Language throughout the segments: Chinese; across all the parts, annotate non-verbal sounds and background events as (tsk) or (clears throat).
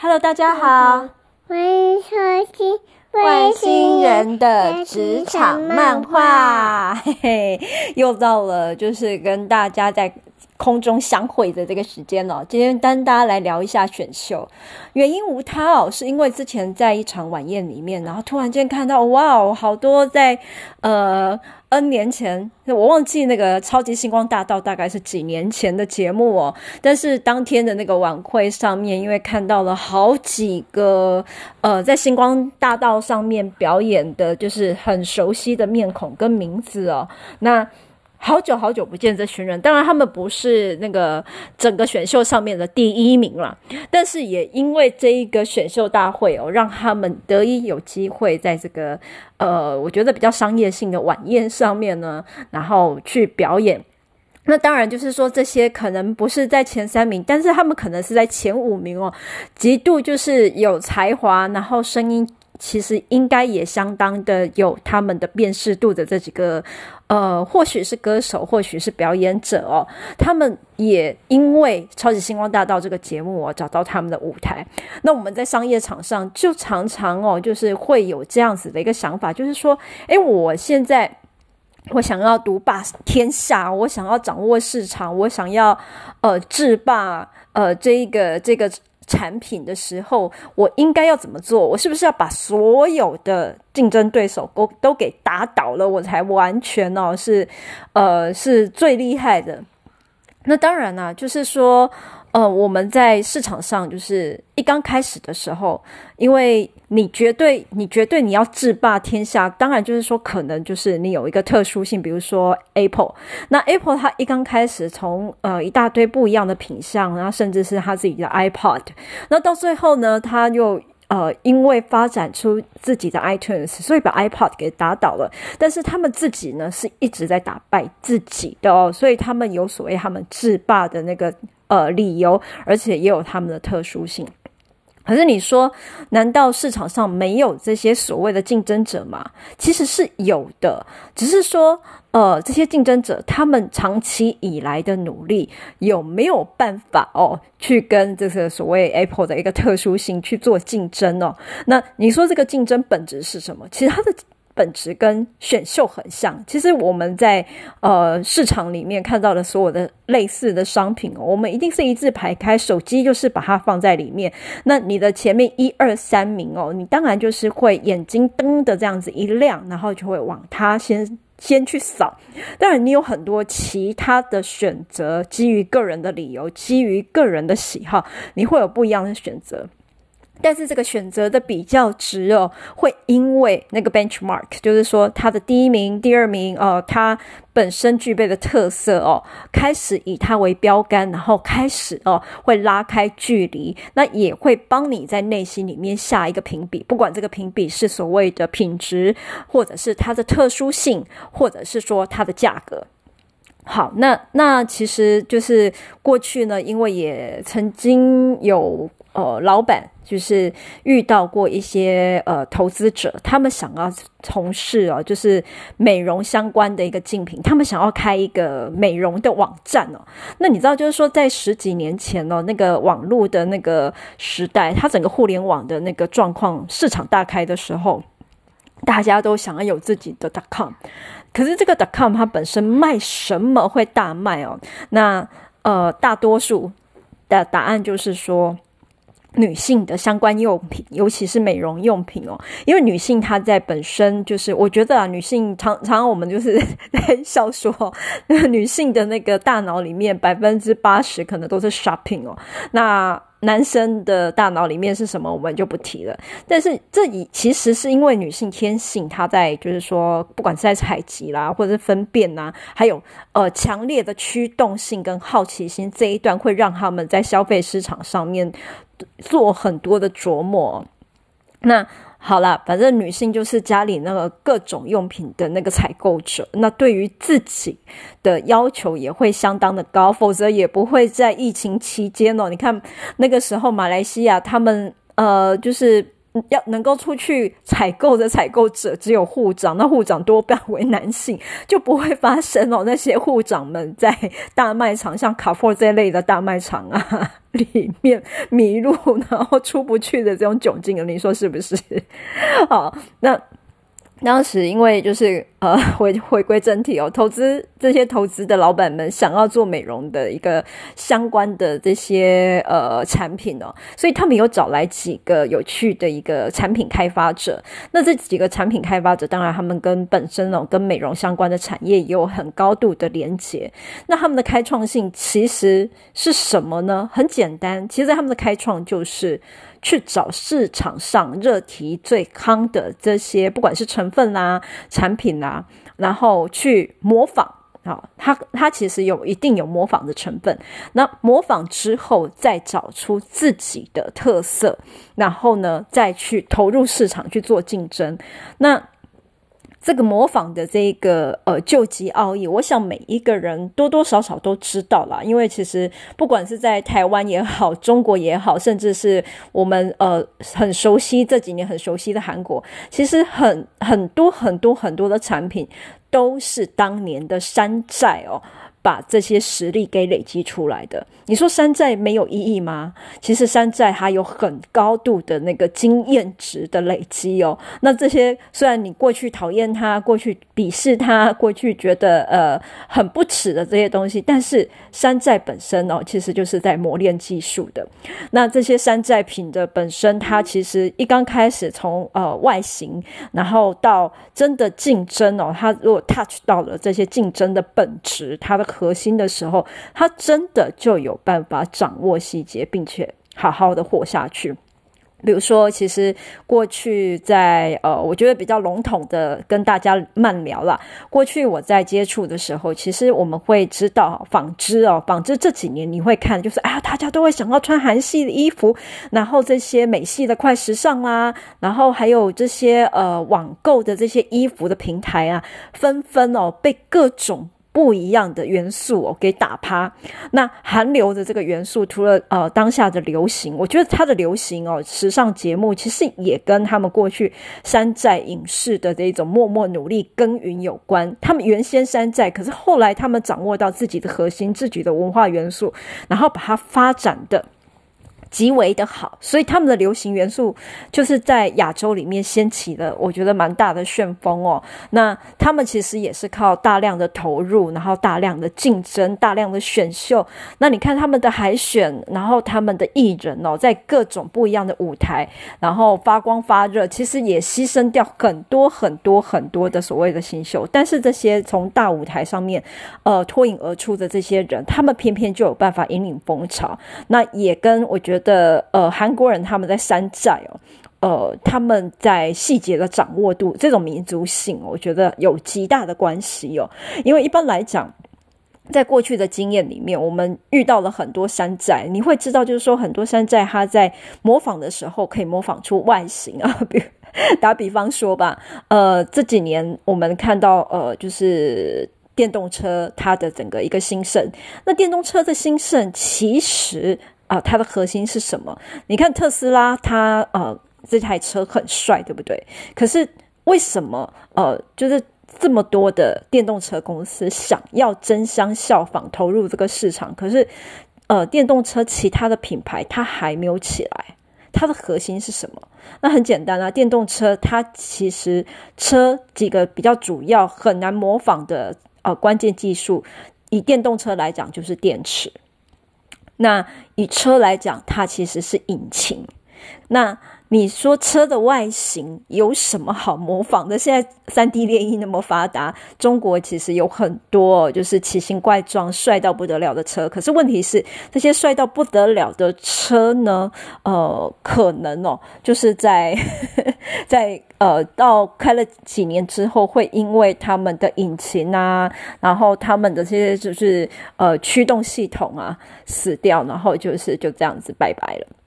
Hello，大家好，欢迎收听外星人的职场漫画。嘿 (laughs) 嘿，又到了就是跟大家在空中相会的这个时间了。今天跟大家来聊一下选秀，原因无他哦，是因为之前在一场晚宴里面，然后突然间看到哇哦，好多在呃。N 年前，我忘记那个超级星光大道大概是几年前的节目哦。但是当天的那个晚会上面，因为看到了好几个呃，在星光大道上面表演的，就是很熟悉的面孔跟名字哦。那好久好久不见这群人，当然他们不是那个整个选秀上面的第一名了，但是也因为这一个选秀大会哦，让他们得以有机会在这个呃，我觉得比较商业性的晚宴上面呢，然后去表演。那当然就是说，这些可能不是在前三名，但是他们可能是在前五名哦，极度就是有才华，然后声音。其实应该也相当的有他们的辨识度的这几个，呃，或许是歌手，或许是表演者哦。他们也因为《超级星光大道》这个节目哦，找到他们的舞台。那我们在商业场上就常常哦，就是会有这样子的一个想法，就是说，诶，我现在我想要独霸天下，我想要掌握市场，我想要呃制霸呃这一个这个。产品的时候，我应该要怎么做？我是不是要把所有的竞争对手都都给打倒了，我才完全哦是，呃，是最厉害的？那当然啦，就是说。呃，我们在市场上就是一刚开始的时候，因为你绝对，你绝对你要制霸天下，当然就是说，可能就是你有一个特殊性，比如说 Apple，那 Apple 它一刚开始从呃一大堆不一样的品相，然后甚至是它自己的 iPod，那到最后呢，它又。呃，因为发展出自己的 iTunes，所以把 iPod 给打倒了。但是他们自己呢，是一直在打败自己的哦，所以他们有所谓他们制霸的那个呃理由，而且也有他们的特殊性。可是你说，难道市场上没有这些所谓的竞争者吗？其实是有的，只是说。呃，这些竞争者他们长期以来的努力有没有办法哦，去跟这个所谓 Apple 的一个特殊性去做竞争哦？那你说这个竞争本质是什么？其实它的本质跟选秀很像。其实我们在呃市场里面看到的所有的类似的商品哦，我们一定是一字排开，手机就是把它放在里面。那你的前面一二三名哦，你当然就是会眼睛灯的这样子一亮，然后就会往它先。先去扫，当然你有很多其他的选择，基于个人的理由，基于个人的喜好，你会有不一样的选择。但是这个选择的比较值哦，会因为那个 benchmark，就是说它的第一名、第二名哦，它本身具备的特色哦，开始以它为标杆，然后开始哦会拉开距离，那也会帮你在内心里面下一个评比，不管这个评比是所谓的品质，或者是它的特殊性，或者是说它的价格。好，那那其实就是过去呢，因为也曾经有呃老板。就是遇到过一些呃投资者，他们想要从事哦，就是美容相关的一个竞品，他们想要开一个美容的网站哦。那你知道，就是说在十几年前哦，那个网络的那个时代，它整个互联网的那个状况市场大开的时候，大家都想要有自己的 .com，可是这个 .com 它本身卖什么会大卖哦？那呃，大多数的答案就是说。女性的相关用品，尤其是美容用品哦，因为女性她在本身就是，我觉得啊，女性常常我们就是 (laughs) 在笑说，那女性的那个大脑里面百分之八十可能都是 shopping 哦，那。男生的大脑里面是什么，我们就不提了。但是这以其实是因为女性天性，她在就是说，不管是在采集啦，或者是分辨呐，还有呃强烈的驱动性跟好奇心这一段，会让他们在消费市场上面做很多的琢磨。那。好了，反正女性就是家里那个各种用品的那个采购者，那对于自己的要求也会相当的高，否则也不会在疫情期间哦。你看那个时候马来西亚他们呃，就是要能够出去采购的采购者只有护长，那护长多半为男性，就不会发生哦。那些护长们在大卖场，像卡佛这类的大卖场啊里面迷路，然后出不去的这种窘境，你说是不是？好，那。当时因为就是呃回回归正题哦，投资这些投资的老板们想要做美容的一个相关的这些呃产品哦，所以他们有找来几个有趣的一个产品开发者。那这几个产品开发者，当然他们跟本身哦跟美容相关的产业也有很高度的连结。那他们的开创性其实是什么呢？很简单，其实他们的开创就是。去找市场上热题最夯的这些，不管是成分啦、产品啦、然后去模仿啊，它它其实有一定有模仿的成分。那模仿之后，再找出自己的特色，然后呢，再去投入市场去做竞争。那这个模仿的这个呃救急奥义，我想每一个人多多少少都知道啦。因为其实不管是在台湾也好，中国也好，甚至是我们呃很熟悉这几年很熟悉的韩国，其实很很多很多很多的产品都是当年的山寨哦。把这些实力给累积出来的，你说山寨没有意义吗？其实山寨还有很高度的那个经验值的累积哦。那这些虽然你过去讨厌它，过去鄙视它，过去觉得呃很不齿的这些东西，但是山寨本身哦，其实就是在磨练技术的。那这些山寨品的本身，它其实一刚开始从呃外形，然后到真的竞争哦，它如果 touch 到了这些竞争的本质，它的。核心的时候，他真的就有办法掌握细节，并且好好的活下去。比如说，其实过去在呃，我觉得比较笼统的跟大家慢聊啦。过去我在接触的时候，其实我们会知道纺织哦，纺织这几年你会看，就是啊，大家都会想要穿韩系的衣服，然后这些美系的快时尚啦，然后还有这些呃网购的这些衣服的平台啊，纷纷哦被各种。不一样的元素哦，给打趴。那韩流的这个元素，除了呃当下的流行，我觉得它的流行哦，时尚节目其实也跟他们过去山寨影视的这种默默努力耕耘有关。他们原先山寨，可是后来他们掌握到自己的核心、自己的文化元素，然后把它发展的。极为的好，所以他们的流行元素就是在亚洲里面掀起了，我觉得蛮大的旋风哦。那他们其实也是靠大量的投入，然后大量的竞争，大量的选秀。那你看他们的海选，然后他们的艺人哦，在各种不一样的舞台，然后发光发热，其实也牺牲掉很多很多很多的所谓的新秀。但是这些从大舞台上面呃脱颖而出的这些人，他们偏偏就有办法引领风潮。那也跟我觉得。的呃，韩国人他们在山寨哦，呃，他们在细节的掌握度，这种民族性，我觉得有极大的关系哦。因为一般来讲，在过去的经验里面，我们遇到了很多山寨，你会知道，就是说很多山寨他在模仿的时候，可以模仿出外形啊。(laughs) 比如打比方说吧，呃，这几年我们看到呃，就是电动车它的整个一个兴盛，那电动车的兴盛其实。啊、它的核心是什么？你看特斯拉，它呃这台车很帅，对不对？可是为什么呃，就是这么多的电动车公司想要争相效仿投入这个市场？可是呃，电动车其他的品牌它还没有起来，它的核心是什么？那很简单啊，电动车它其实车几个比较主要很难模仿的呃关键技术，以电动车来讲就是电池。那以车来讲，它其实是引擎。那你说车的外形有什么好模仿的？现在三 D 列印那么发达，中国其实有很多就是奇形怪状、帅到不得了的车。可是问题是，这些帅到不得了的车呢，呃，可能哦，就是在 (laughs) 在呃，到开了几年之后，会因为他们的引擎啊，然后他们的这些就是呃驱动系统啊死掉，然后就是就这样子拜拜了。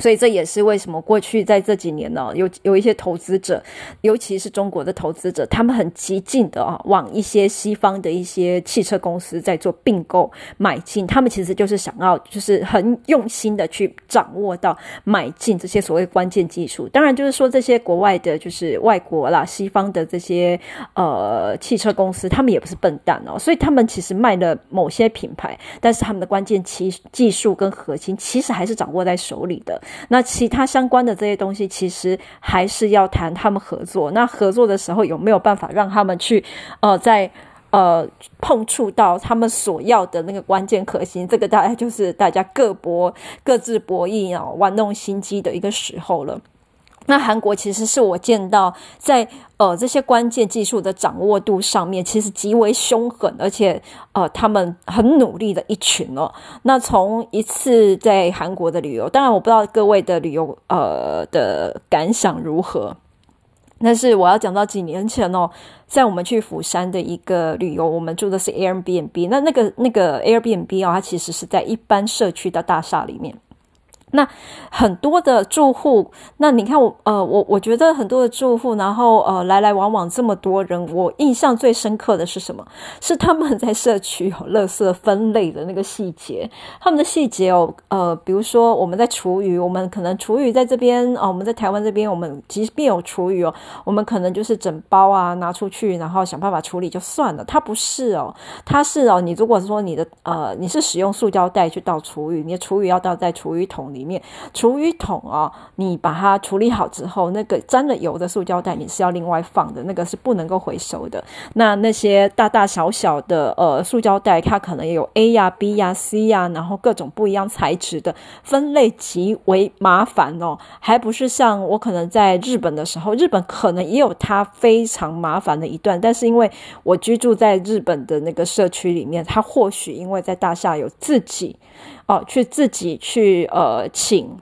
所以这也是为什么过去在这几年呢，有有一些投资者，尤其是中国的投资者，他们很激进的啊，往一些西方的一些汽车公司在做并购买进。他们其实就是想要，就是很用心的去掌握到买进这些所谓关键技术。当然，就是说这些国外的，就是外国啦，西方的这些呃汽车公司，他们也不是笨蛋哦。所以他们其实卖了某些品牌，但是他们的关键技技术跟核心，其实还是掌握在手里的。那其他相关的这些东西，其实还是要谈他们合作。那合作的时候有没有办法让他们去，呃，在呃碰触到他们所要的那个关键核心？这个大概就是大家各博各自博弈啊，玩弄心机的一个时候了。那韩国其实是我见到在呃这些关键技术的掌握度上面，其实极为凶狠，而且呃他们很努力的一群哦。那从一次在韩国的旅游，当然我不知道各位的旅游呃的感想如何，但是我要讲到几年前哦，在我们去釜山的一个旅游，我们住的是 Airbnb，那那个那个 Airbnb 啊、哦，它其实是在一般社区的大厦里面。那很多的住户，那你看我，呃，我我觉得很多的住户，然后呃，来来往往这么多人，我印象最深刻的是什么？是他们在社区有垃圾分类的那个细节。他们的细节哦，呃，比如说我们在厨余，我们可能厨余在这边哦，我们在台湾这边，我们即便有厨余哦，我们可能就是整包啊拿出去，然后想办法处理就算了。它不是哦，它是哦，你如果说你的呃，你是使用塑胶袋去倒厨余，你的厨余要倒在厨余桶里。里面厨余桶哦，你把它处理好之后，那个沾了油的塑胶袋你是要另外放的，那个是不能够回收的。那那些大大小小的呃塑胶袋，它可能也有 A 呀、B 呀、C 呀，然后各种不一样材质的，分类极为麻烦哦。还不是像我可能在日本的时候，日本可能也有它非常麻烦的一段，但是因为我居住在日本的那个社区里面，它或许因为在大厦有自己。哦，去自己去呃请。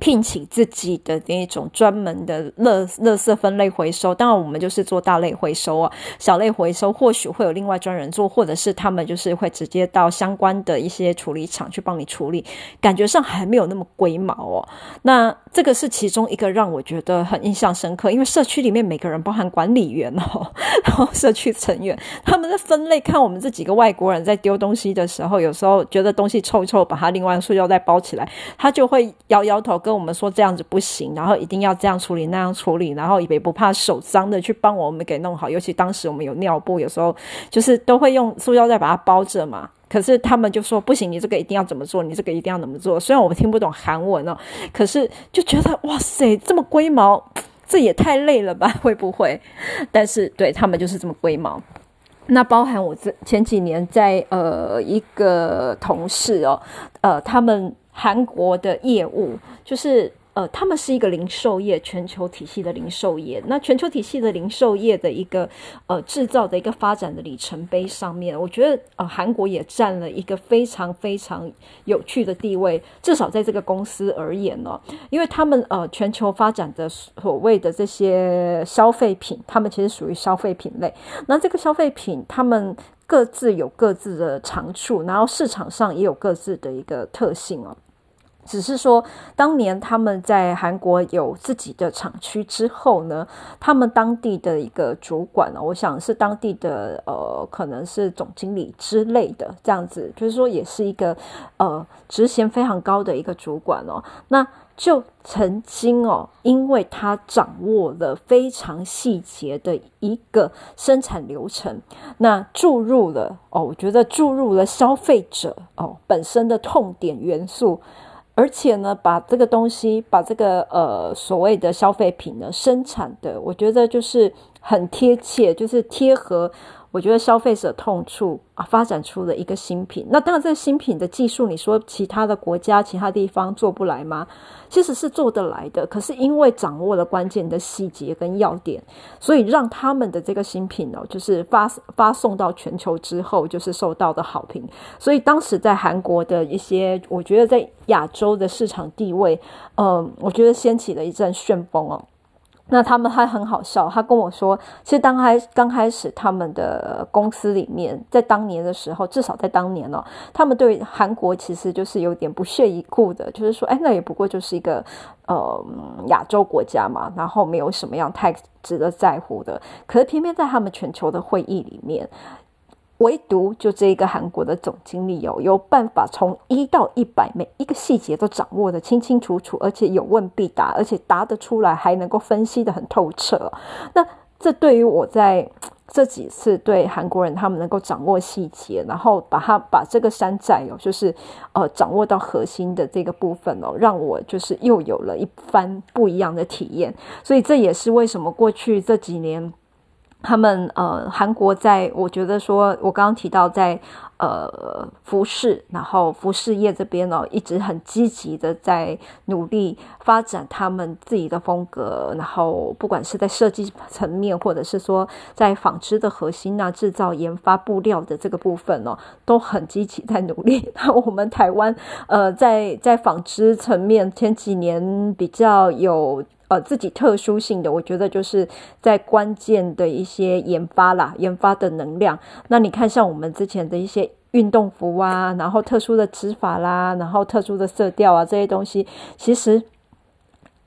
聘请自己的那一种专门的垃垃圾分类回收，当然我们就是做大类回收啊，小类回收或许会有另外专人做，或者是他们就是会直接到相关的一些处理厂去帮你处理，感觉上还没有那么龟毛哦。那这个是其中一个让我觉得很印象深刻，因为社区里面每个人，包含管理员哦，(laughs) 然后社区成员，他们的分类，看我们这几个外国人在丢东西的时候，有时候觉得东西臭臭，把它另外塑料袋包起来，他就会摇摇头。跟我们说这样子不行，然后一定要这样处理那样处理，然后也不怕手脏的去帮我们给弄好。尤其当时我们有尿布，有时候就是都会用塑料袋把它包着嘛。可是他们就说不行，你这个一定要怎么做，你这个一定要怎么做。虽然我们听不懂韩文哦，可是就觉得哇塞，这么龟毛，这也太累了吧？会不会？但是对他们就是这么龟毛。那包含我这前几年在呃一个同事哦，呃他们。韩国的业务就是。呃，他们是一个零售业，全球体系的零售业。那全球体系的零售业的一个呃制造的一个发展的里程碑上面，我觉得呃韩国也占了一个非常非常有趣的地位。至少在这个公司而言呢，因为他们呃全球发展的所谓的这些消费品，他们其实属于消费品类。那这个消费品，他们各自有各自的长处，然后市场上也有各自的一个特性哦。只是说，当年他们在韩国有自己的厂区之后呢，他们当地的一个主管呢，我想是当地的呃，可能是总经理之类的这样子，就是说也是一个呃职衔非常高的一个主管哦。那就曾经哦，因为他掌握了非常细节的一个生产流程，那注入了哦，我觉得注入了消费者哦本身的痛点元素。而且呢，把这个东西，把这个呃所谓的消费品呢生产的，我觉得就是很贴切，就是贴合。我觉得消费者痛处啊，发展出了一个新品。那当然，这个新品的技术，你说其他的国家、其他地方做不来吗？其实是做得来的。可是因为掌握了关键的细节跟要点，所以让他们的这个新品哦，就是发发送到全球之后，就是受到的好评。所以当时在韩国的一些，我觉得在亚洲的市场地位，嗯，我觉得掀起了一阵旋风哦。那他们还很好笑，他跟我说，其实刚开刚开始，他们的公司里面，在当年的时候，至少在当年哦，他们对韩国其实就是有点不屑一顾的，就是说，哎，那也不过就是一个呃亚洲国家嘛，然后没有什么样太值得在乎的。可是偏偏在他们全球的会议里面。唯独就这一个韩国的总经理有有办法从一到一百每一个细节都掌握得清清楚楚，而且有问必答，而且答得出来，还能够分析得很透彻。那这对于我在 (tsk) 这几次对韩国人他们能够掌握细节，然后把他把这个山寨哦，就是呃掌握到核心的这个部分哦，让我就是又有了一番不一样的体验。所以这也是为什么过去这几年。他们呃，韩国在，我觉得说，我刚刚提到在呃服饰，然后服饰业这边呢，一直很积极的在努力发展他们自己的风格，然后不管是在设计层面，或者是说在纺织的核心啊、制造、研发布料的这个部分呢，都很积极在努力。那我们台湾呃，在在纺织层面前几年比较有。呃，自己特殊性的，我觉得就是在关键的一些研发啦，研发的能量。那你看，像我们之前的一些运动服啊，然后特殊的织法啦，然后特殊的色调啊，这些东西，其实。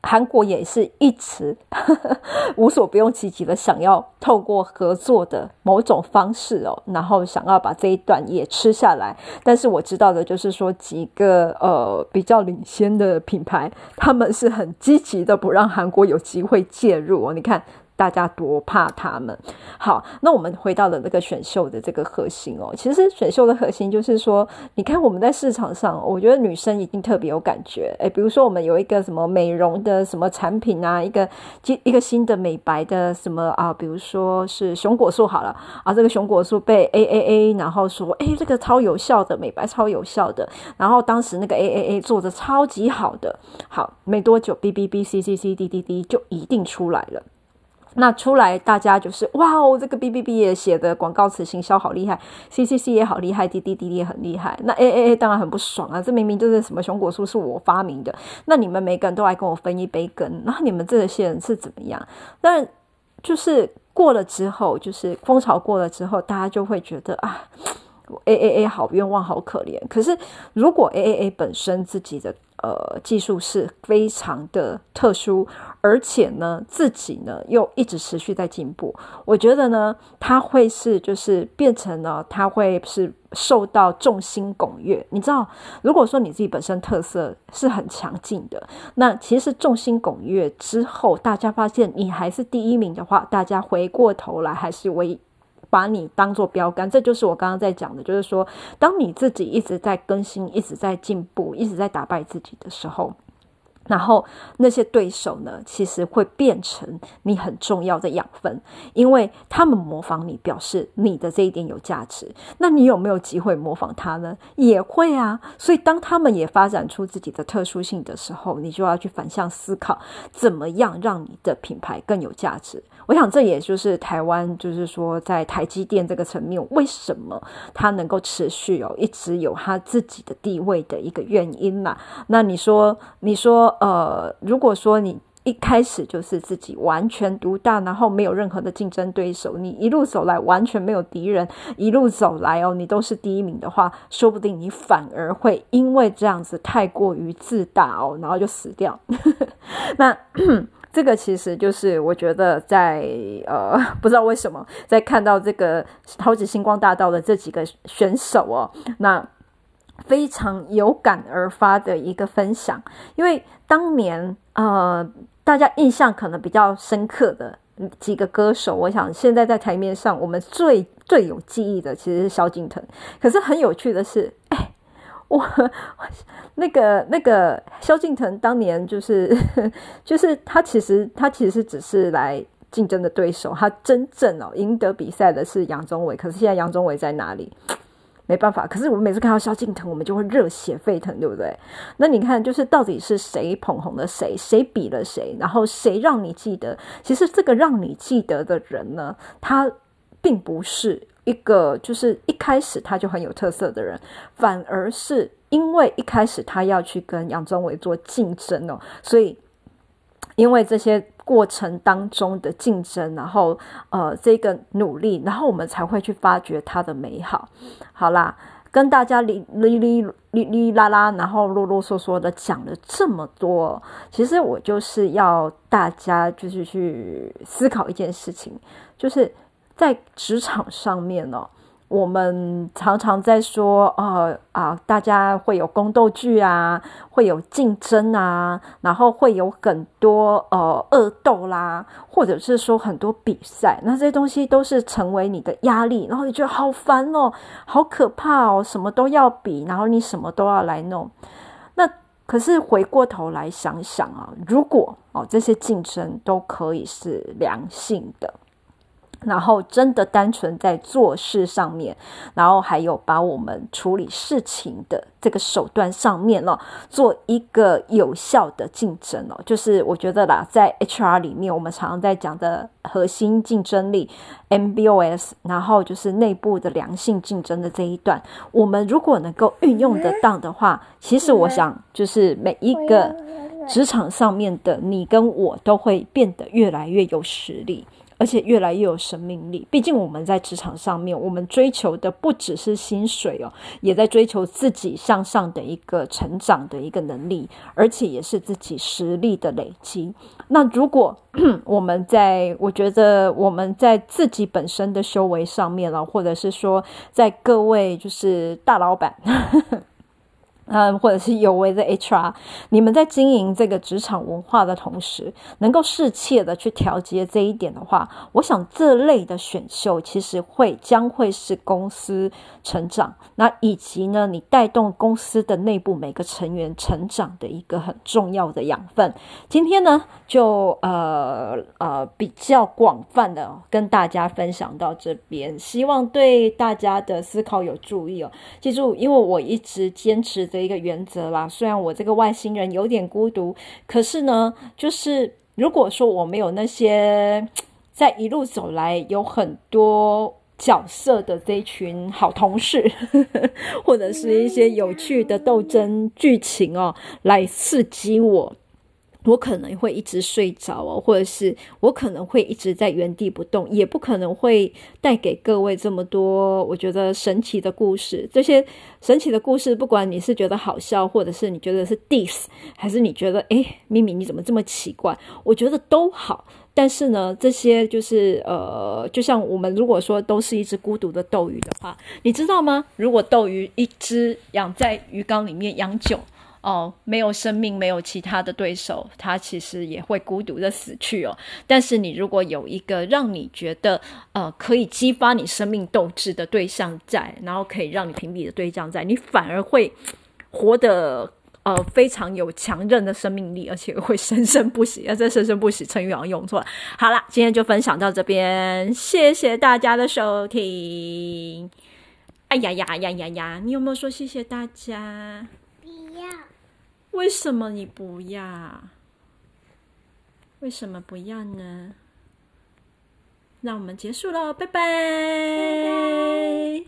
韩国也是一直呵 (laughs) 呵无所不用其极的想要透过合作的某种方式哦，然后想要把这一段也吃下来。但是我知道的就是说，几个呃比较领先的品牌，他们是很积极的不让韩国有机会介入哦。你看。大家多怕他们。好，那我们回到了那个选秀的这个核心哦。其实选秀的核心就是说，你看我们在市场上，我觉得女生一定特别有感觉。诶，比如说我们有一个什么美容的什么产品啊，一个一个新的美白的什么啊，比如说是熊果树好了啊，这个熊果树被 A A A，然后说诶，这个超有效的美白，超有效的。然后当时那个 A A A 做的超级好的，好，没多久 B B B C C C D D D 就一定出来了。那出来，大家就是哇哦，这个 B B B 也写的广告词行销好厉害，C C C 也好厉害滴滴滴滴也很厉害。那 A A A 当然很不爽啊，这明明就是什么熊果树是我发明的，那你们每个人都来跟我分一杯羹，那你们这些人是怎么样？但就是过了之后，就是风潮过了之后，大家就会觉得啊，A A A 好冤枉，好可怜。可是如果 A A A 本身自己的呃，技术是非常的特殊，而且呢，自己呢又一直持续在进步。我觉得呢，它会是就是变成了，它会是受到众星拱月。你知道，如果说你自己本身特色是很强劲的，那其实众星拱月之后，大家发现你还是第一名的话，大家回过头来还是为。把你当做标杆，这就是我刚刚在讲的，就是说，当你自己一直在更新、一直在进步、一直在打败自己的时候。然后那些对手呢，其实会变成你很重要的养分，因为他们模仿你，表示你的这一点有价值。那你有没有机会模仿他呢？也会啊。所以当他们也发展出自己的特殊性的时候，你就要去反向思考，怎么样让你的品牌更有价值。我想这也就是台湾，就是说在台积电这个层面，为什么它能够持续哦，一直有它自己的地位的一个原因啦。那你说，你说。呃，如果说你一开始就是自己完全独大，然后没有任何的竞争对手，你一路走来完全没有敌人，一路走来哦，你都是第一名的话，说不定你反而会因为这样子太过于自大哦，然后就死掉。(laughs) 那这个其实就是我觉得在呃，不知道为什么在看到这个超级星光大道的这几个选手哦，那。非常有感而发的一个分享，因为当年呃，大家印象可能比较深刻的几个歌手，我想现在在台面上我们最最有记忆的其实是萧敬腾。可是很有趣的是，哎，我 (laughs) 那个那个萧敬腾当年就是 (laughs) 就是他其实他其实只是来竞争的对手，他真正哦赢得比赛的是杨宗纬。可是现在杨宗纬在哪里？没办法，可是我们每次看到萧敬腾，我们就会热血沸腾，对不对？那你看，就是到底是谁捧红了谁，谁比了谁，然后谁让你记得？其实这个让你记得的人呢，他并不是一个就是一开始他就很有特色的人，反而是因为一开始他要去跟杨宗纬做竞争哦，所以。因为这些过程当中的竞争，然后呃这个努力，然后我们才会去发掘他的美好。好啦，跟大家哩哩哩哩哩啦啦，然后啰啰嗦嗦的讲了这么多，其实我就是要大家就是去思考一件事情，就是在职场上面呢、哦。我们常常在说，呃啊，大家会有宫斗剧啊，会有竞争啊，然后会有很多呃恶斗啦，或者是说很多比赛，那这些东西都是成为你的压力，然后你觉得好烦哦，好可怕哦，什么都要比，然后你什么都要来弄。那可是回过头来想想啊，如果哦这些竞争都可以是良性的。然后真的单纯在做事上面，然后还有把我们处理事情的这个手段上面了，做一个有效的竞争哦。就是我觉得啦，在 HR 里面，我们常常在讲的核心竞争力 MBOS，然后就是内部的良性竞争的这一段，我们如果能够运用得当的话，其实我想就是每一个职场上面的你跟我都会变得越来越有实力。而且越来越有生命力。毕竟我们在职场上面，我们追求的不只是薪水哦，也在追求自己向上的一个成长的一个能力，而且也是自己实力的累积。那如果 (clears throat) 我们在，我觉得我们在自己本身的修为上面了，或者是说在各位就是大老板。嗯，或者是有为的 HR，你们在经营这个职场文化的同时，能够适切的去调节这一点的话，我想这类的选秀其实会将会是公司成长，那以及呢，你带动公司的内部每个成员成长的一个很重要的养分。今天呢，就呃呃比较广泛的跟大家分享到这边，希望对大家的思考有助益哦。记住，因为我一直坚持。的一个原则啦，虽然我这个外星人有点孤独，可是呢，就是如果说我没有那些在一路走来有很多角色的这一群好同事，(laughs) 或者是一些有趣的斗争剧情哦，来刺激我。我可能会一直睡着哦，或者是我可能会一直在原地不动，也不可能会带给各位这么多我觉得神奇的故事。这些神奇的故事，不管你是觉得好笑，或者是你觉得是 diss，还是你觉得诶，咪咪你怎么这么奇怪？我觉得都好。但是呢，这些就是呃，就像我们如果说都是一只孤独的斗鱼的话，你知道吗？如果斗鱼一只养在鱼缸里面养久。哦，没有生命，没有其他的对手，他其实也会孤独的死去哦。但是你如果有一个让你觉得呃可以激发你生命斗志的对象在，然后可以让你评比的对象在，你反而会活得呃非常有强韧的生命力，而且会生生不息。啊，这生生不息成语好像用错了。好啦，今天就分享到这边，谢谢大家的收听。哎呀呀呀呀呀，你有没有说谢谢大家？为什么你不要？为什么不要呢？那我们结束喽，拜拜。拜拜。